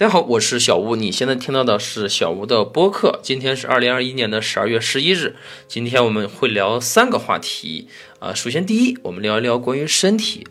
大家好，我是小吴。你现在听到的是小吴的播客。今天是二零二一年的十二月十一日。今天我们会聊三个话题啊。首先，第一，我们聊一聊关于身体。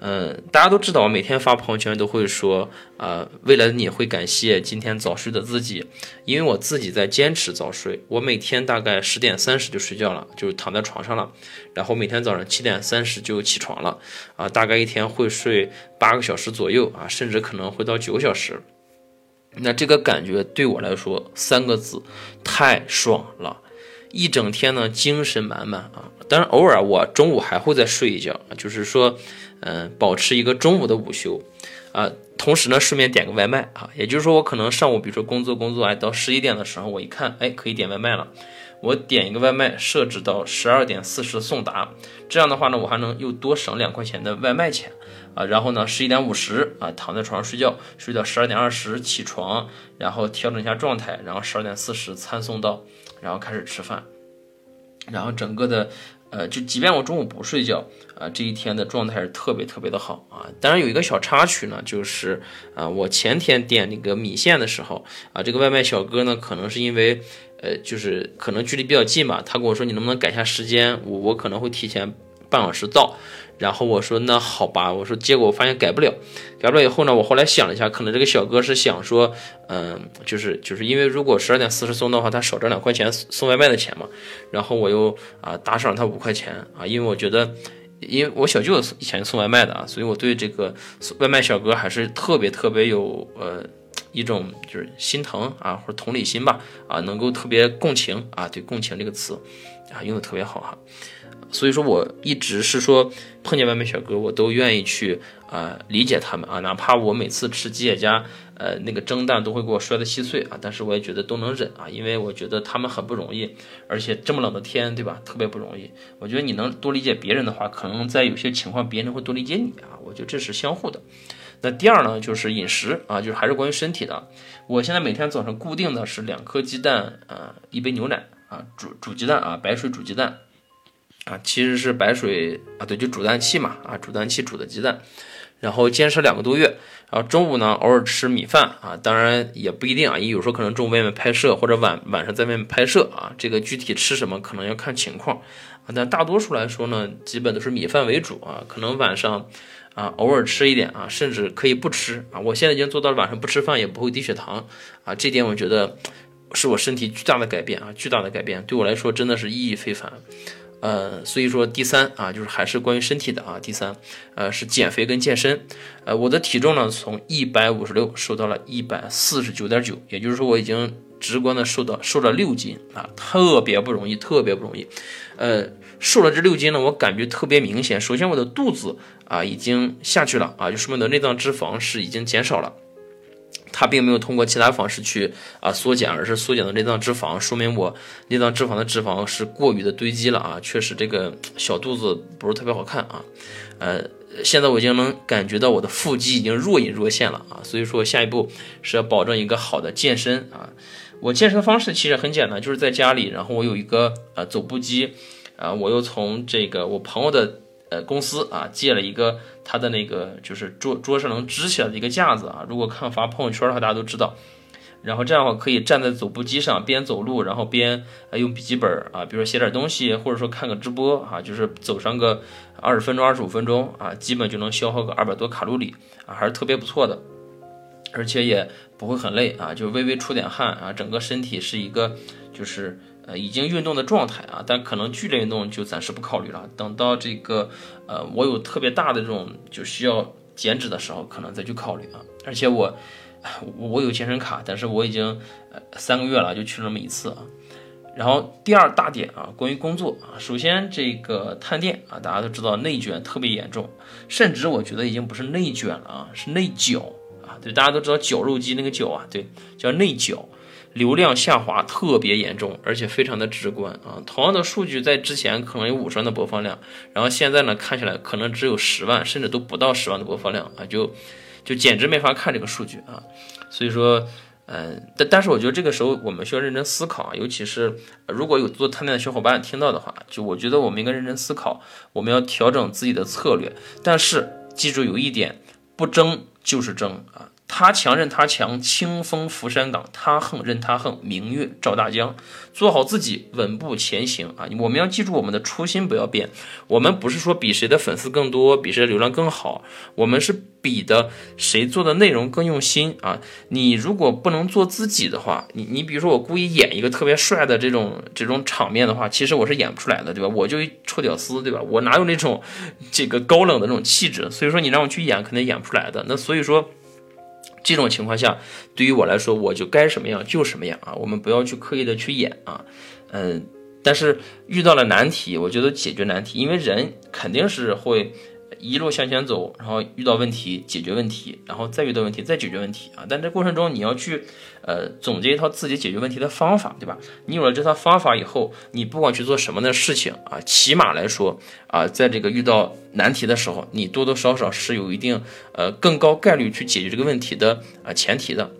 嗯，大家都知道，我每天发朋友圈都会说啊，未来的你会感谢今天早睡的自己，因为我自己在坚持早睡。我每天大概十点三十就睡觉了，就躺在床上了，然后每天早上七点三十就起床了啊，大概一天会睡八个小时左右啊，甚至可能会到九个小时。那这个感觉对我来说，三个字，太爽了！一整天呢，精神满满啊。当然，偶尔我中午还会再睡一觉，就是说，嗯，保持一个中午的午休啊。同时呢，顺便点个外卖啊。也就是说，我可能上午比如说工作工作，哎，到十一点的时候，我一看，哎，可以点外卖了。我点一个外卖，设置到十二点四十送达，这样的话呢，我还能又多省两块钱的外卖钱啊。然后呢，十一点五十啊，躺在床上睡觉，睡到十二点二十起床，然后调整一下状态，然后十二点四十餐送到，然后开始吃饭，然后整个的。呃，就即便我中午不睡觉，啊，这一天的状态是特别特别的好啊。当然有一个小插曲呢，就是啊，我前天点那个米线的时候，啊，这个外卖小哥呢，可能是因为，呃，就是可能距离比较近吧，他跟我说你能不能改一下时间，我我可能会提前半小时到。然后我说那好吧，我说结果我发现改不了，改不了以后呢，我后来想了一下，可能这个小哥是想说，嗯，就是就是因为如果十二点四十送的话，他少挣两块钱送外卖的钱嘛。然后我又啊打赏他五块钱啊，因为我觉得，因为我小舅以前送外卖的啊，所以我对这个外卖小哥还是特别特别有呃一种就是心疼啊或者同理心吧啊，能够特别共情啊，对共情这个词啊用的特别好哈。所以说，我一直是说碰见外卖小哥，我都愿意去啊理解他们啊，哪怕我每次吃吉野家，呃，那个蒸蛋都会给我摔得稀碎啊，但是我也觉得都能忍啊，因为我觉得他们很不容易，而且这么冷的天，对吧？特别不容易。我觉得你能多理解别人的话，可能在有些情况别人会多理解你啊。我觉得这是相互的。那第二呢，就是饮食啊，就是还是关于身体的。我现在每天早上固定的是两颗鸡蛋啊，一杯牛奶啊，煮煮鸡蛋啊，白水煮鸡蛋。啊，其实是白水啊，对，就煮蛋器嘛，啊，煮蛋器煮的鸡蛋，然后坚持两个多月，然后中午呢偶尔吃米饭啊，当然也不一定啊，也有时候可能中午外面拍摄或者晚晚上在外面拍摄啊，这个具体吃什么可能要看情况啊，但大多数来说呢，基本都是米饭为主啊，可能晚上啊偶尔吃一点啊，甚至可以不吃啊，我现在已经做到了晚上不吃饭也不会低血糖啊，这点我觉得是我身体巨大的改变啊，巨大的改变对我来说真的是意义非凡。呃，所以说第三啊，就是还是关于身体的啊。第三，呃，是减肥跟健身。呃，我的体重呢，从一百五十六瘦到了一百四十九点九，也就是说我已经直观的瘦到瘦了六斤啊，特别不容易，特别不容易。呃，瘦了这六斤呢，我感觉特别明显。首先我的肚子啊已经下去了啊，就说明我的内脏脂肪是已经减少了。它并没有通过其他方式去啊缩减，而是缩减的内脏脂肪，说明我内脏脂肪的脂肪是过于的堆积了啊，确实这个小肚子不是特别好看啊。呃，现在我已经能感觉到我的腹肌已经若隐若现了啊，所以说下一步是要保证一个好的健身啊。我健身的方式其实很简单，就是在家里，然后我有一个呃走步机，啊，我又从这个我朋友的。呃，公司啊借了一个他的那个就是桌桌上能支起来的一个架子啊。如果看发朋友圈的话，大家都知道。然后这样的话可以站在走步机上边走路，然后边用笔记本啊，比如说写点东西，或者说看个直播啊，就是走上个二十分钟、二十五分钟啊，基本就能消耗个二百多卡路里啊，还是特别不错的，而且也不会很累啊，就微微出点汗啊，整个身体是一个就是。呃，已经运动的状态啊，但可能剧烈运动就暂时不考虑了。等到这个，呃，我有特别大的这种就需要减脂的时候，可能再去考虑啊。而且我，我有健身卡，但是我已经呃三个月了，就去了那么一次啊。然后第二大点啊，关于工作啊，首先这个探店啊，大家都知道内卷特别严重，甚至我觉得已经不是内卷了啊，是内卷啊。对，大家都知道绞肉机那个绞啊，对，叫内绞。流量下滑特别严重，而且非常的直观啊！同样的数据在之前可能有五十万的播放量，然后现在呢看起来可能只有十万，甚至都不到十万的播放量啊！就就简直没法看这个数据啊！所以说，嗯，但但是我觉得这个时候我们需要认真思考啊，尤其是如果有做探店的小伙伴听到的话，就我觉得我们应该认真思考，我们要调整自己的策略。但是记住有一点，不争就是争啊！他强任他强，清风拂山岗；他横任他横，明月照大江。做好自己，稳步前行啊！我们要记住我们的初心，不要变。我们不是说比谁的粉丝更多，比谁的流量更好，我们是比的谁做的内容更用心啊！你如果不能做自己的话，你你比如说我故意演一个特别帅的这种这种场面的话，其实我是演不出来的，对吧？我就一臭屌丝，对吧？我哪有那种这个高冷的那种气质？所以说你让我去演，肯定演不出来的。那所以说。这种情况下，对于我来说，我就该什么样就什么样啊！我们不要去刻意的去演啊，嗯，但是遇到了难题，我觉得解决难题，因为人肯定是会。一路向前走，然后遇到问题解决问题，然后再遇到问题再解决问题啊！但这过程中你要去，呃，总结一套自己解决问题的方法，对吧？你有了这套方法以后，你不管去做什么的事情啊，起码来说啊，在这个遇到难题的时候，你多多少少是有一定呃更高概率去解决这个问题的啊前提的。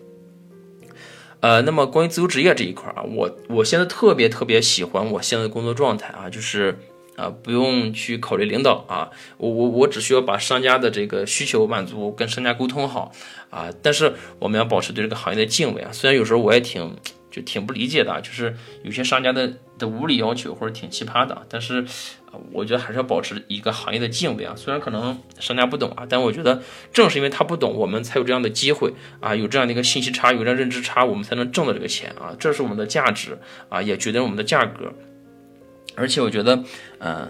呃，那么关于自由职业这一块啊，我我现在特别特别喜欢我现在的工作状态啊，就是。啊，不用去考虑领导啊，我我我只需要把商家的这个需求满足，跟商家沟通好啊。但是我们要保持对这个行业的敬畏啊。虽然有时候我也挺就挺不理解的，就是有些商家的的无理要求或者挺奇葩的，但是我觉得还是要保持一个行业的敬畏啊。虽然可能商家不懂啊，但我觉得正是因为他不懂，我们才有这样的机会啊，有这样的一个信息差，有这样认知差，我们才能挣到这个钱啊。这是我们的价值啊，也决定我们的价格。而且我觉得，呃，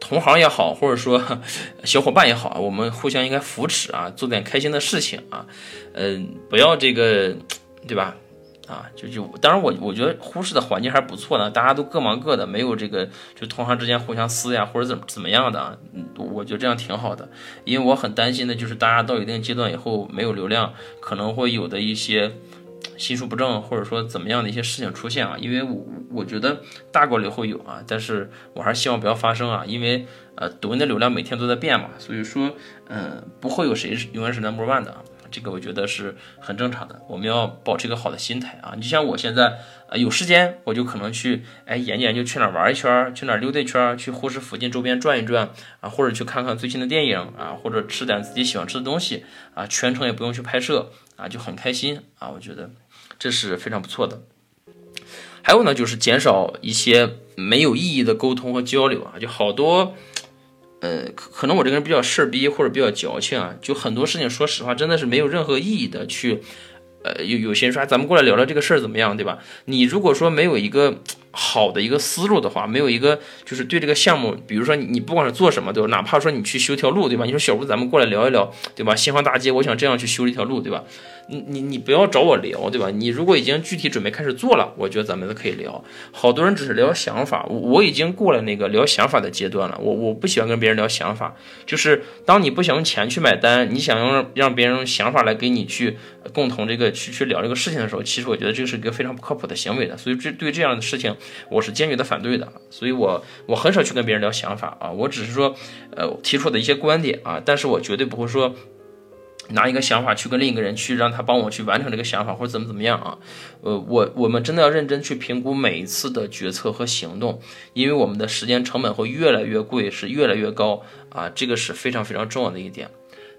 同行也好，或者说 小伙伴也好，我们互相应该扶持啊，做点开心的事情啊，嗯，不要这个，对吧？啊，就就当然我我觉得呼市的环境还是不错的，大家都各忙各的，没有这个就同行之间互相撕呀，或者怎么怎么样的，嗯，我觉得这样挺好的。因为我很担心的就是大家到一定阶段以后没有流量，可能会有的一些。心术不正，或者说怎么样的一些事情出现啊？因为我我觉得大概率会有啊，但是我还是希望不要发生啊。因为呃，抖音的流量每天都在变嘛，所以说嗯，不会有谁是永远是 number one 的。这个我觉得是很正常的。我们要保持一个好的心态啊。你就像我现在呃有时间，我就可能去哎研究研究去哪玩一圈，去哪溜达一圈，去呼市附近周边转一转啊，或者去看看最新的电影啊，或者吃点自己喜欢吃的东西啊，全程也不用去拍摄啊，就很开心啊。我觉得。这是非常不错的，还有呢，就是减少一些没有意义的沟通和交流啊，就好多，呃，可能我这个人比较事儿逼或者比较矫情啊，就很多事情，说实话，真的是没有任何意义的去，呃，有有些人说，咱们过来聊聊这个事儿怎么样，对吧？你如果说没有一个。好的一个思路的话，没有一个就是对这个项目，比如说你不管是做什么，对吧？哪怕说你去修条路，对吧？你说小吴，咱们过来聊一聊，对吧？新华大街，我想这样去修一条路，对吧？你你你不要找我聊，对吧？你如果已经具体准备开始做了，我觉得咱们都可以聊。好多人只是聊想法，我我已经过了那个聊想法的阶段了。我我不喜欢跟别人聊想法，就是当你不想用钱去买单，你想用让别人用想法来给你去共同这个去去聊这个事情的时候，其实我觉得这是一个非常不靠谱的行为的。所以这对这样的事情。我是坚决的反对的，所以我我很少去跟别人聊想法啊，我只是说，呃，提出的一些观点啊，但是我绝对不会说拿一个想法去跟另一个人去让他帮我去完成这个想法或者怎么怎么样啊，呃，我我们真的要认真去评估每一次的决策和行动，因为我们的时间成本会越来越贵，是越来越高啊，这个是非常非常重要的一点。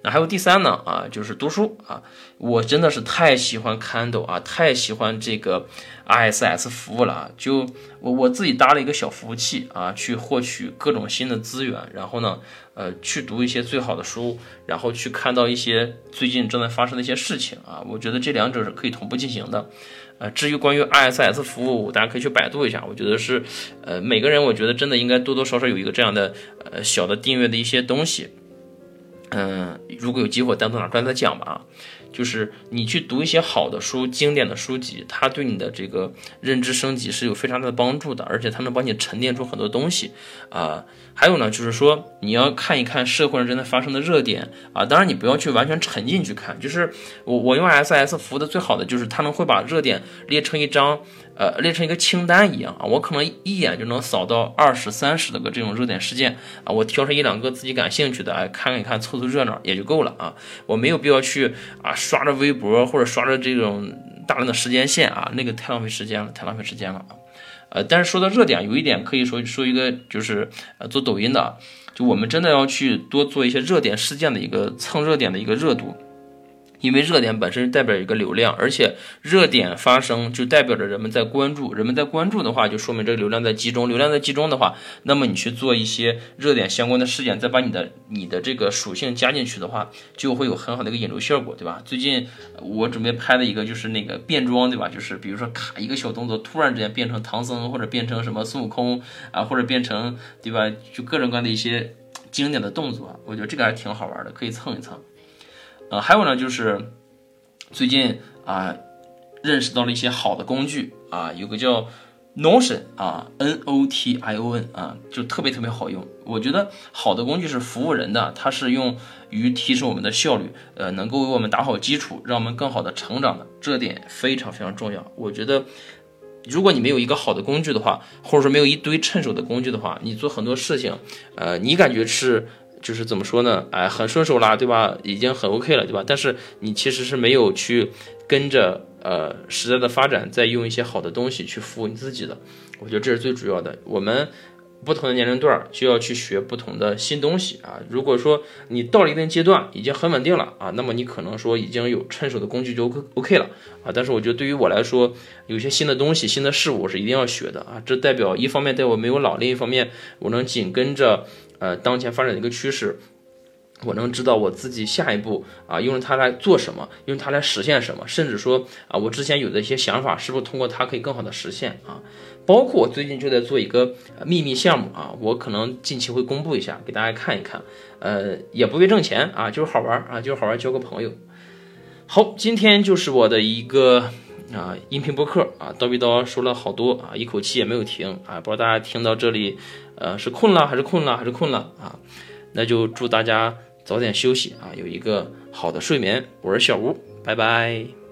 那还有第三呢啊，就是读书啊，我真的是太喜欢 Kindle 啊，太喜欢这个 RSS 服务了啊，就我我自己搭了一个小服务器啊，去获取各种新的资源，然后呢，呃，去读一些最好的书，然后去看到一些最近正在发生的一些事情啊，我觉得这两者是可以同步进行的。呃，至于关于 RSS 服务，大家可以去百度一下，我觉得是，呃，每个人我觉得真的应该多多少少有一个这样的呃小的订阅的一些东西。嗯，如果有机会单独拿出来再讲吧啊，就是你去读一些好的书、经典的书籍，它对你的这个认知升级是有非常大的帮助的，而且它能帮你沉淀出很多东西啊。还有呢，就是说你要看一看社会上正在发生的热点啊，当然你不要去完全沉浸去看，就是我我用 S S 服务的最好的就是它能会把热点列成一张。呃，列成一个清单一样啊，我可能一眼就能扫到二十三十的个这种热点事件啊，我挑上一两个自己感兴趣的，哎，看一看，凑凑热闹也就够了啊，我没有必要去啊刷着微博或者刷着这种大量的时间线啊，那个太浪费时间了，太浪费时间了啊。呃，但是说到热点，有一点可以说说一个，就是呃做抖音的，就我们真的要去多做一些热点事件的一个蹭热点的一个热度。因为热点本身代表一个流量，而且热点发生就代表着人们在关注，人们在关注的话，就说明这个流量在集中，流量在集中的话，那么你去做一些热点相关的事件，再把你的你的这个属性加进去的话，就会有很好的一个引流效果，对吧？最近我准备拍的一个就是那个变装，对吧？就是比如说卡一个小动作，突然之间变成唐僧，或者变成什么孙悟空啊，或者变成对吧？就各种各样的一些经典的动作，我觉得这个还挺好玩的，可以蹭一蹭。呃，还有呢，就是最近啊，认识到了一些好的工具啊，有个叫 Notion 啊，N O T I O N 啊，就特别特别好用。我觉得好的工具是服务人的，它是用于提升我们的效率，呃，能够为我们打好基础，让我们更好的成长的，这点非常非常重要。我觉得，如果你没有一个好的工具的话，或者说没有一堆趁手的工具的话，你做很多事情，呃，你感觉是。就是怎么说呢？哎，很顺手啦，对吧？已经很 OK 了，对吧？但是你其实是没有去跟着呃时代的发展，再用一些好的东西去服务你自己的。我觉得这是最主要的。我们不同的年龄段就要去学不同的新东西啊。如果说你到了一定阶段已经很稳定了啊，那么你可能说已经有趁手的工具就 OK 了啊。但是我觉得对于我来说，有些新的东西、新的事物我是一定要学的啊。这代表一方面代表我没有老，另一方面我能紧跟着。呃，当前发展的一个趋势，我能知道我自己下一步啊，用它来做什么，用它来实现什么，甚至说啊，我之前有的一些想法，是不是通过它可以更好的实现啊？包括我最近就在做一个秘密项目啊，我可能近期会公布一下，给大家看一看。呃，也不为挣钱啊，就是好玩啊，就是好玩，交个朋友。好，今天就是我的一个啊音频播客啊，叨逼叨说了好多啊，一口气也没有停啊，不知道大家听到这里。呃，是困了还是困了还是困了啊？那就祝大家早点休息啊，有一个好的睡眠。我是小吴，拜拜。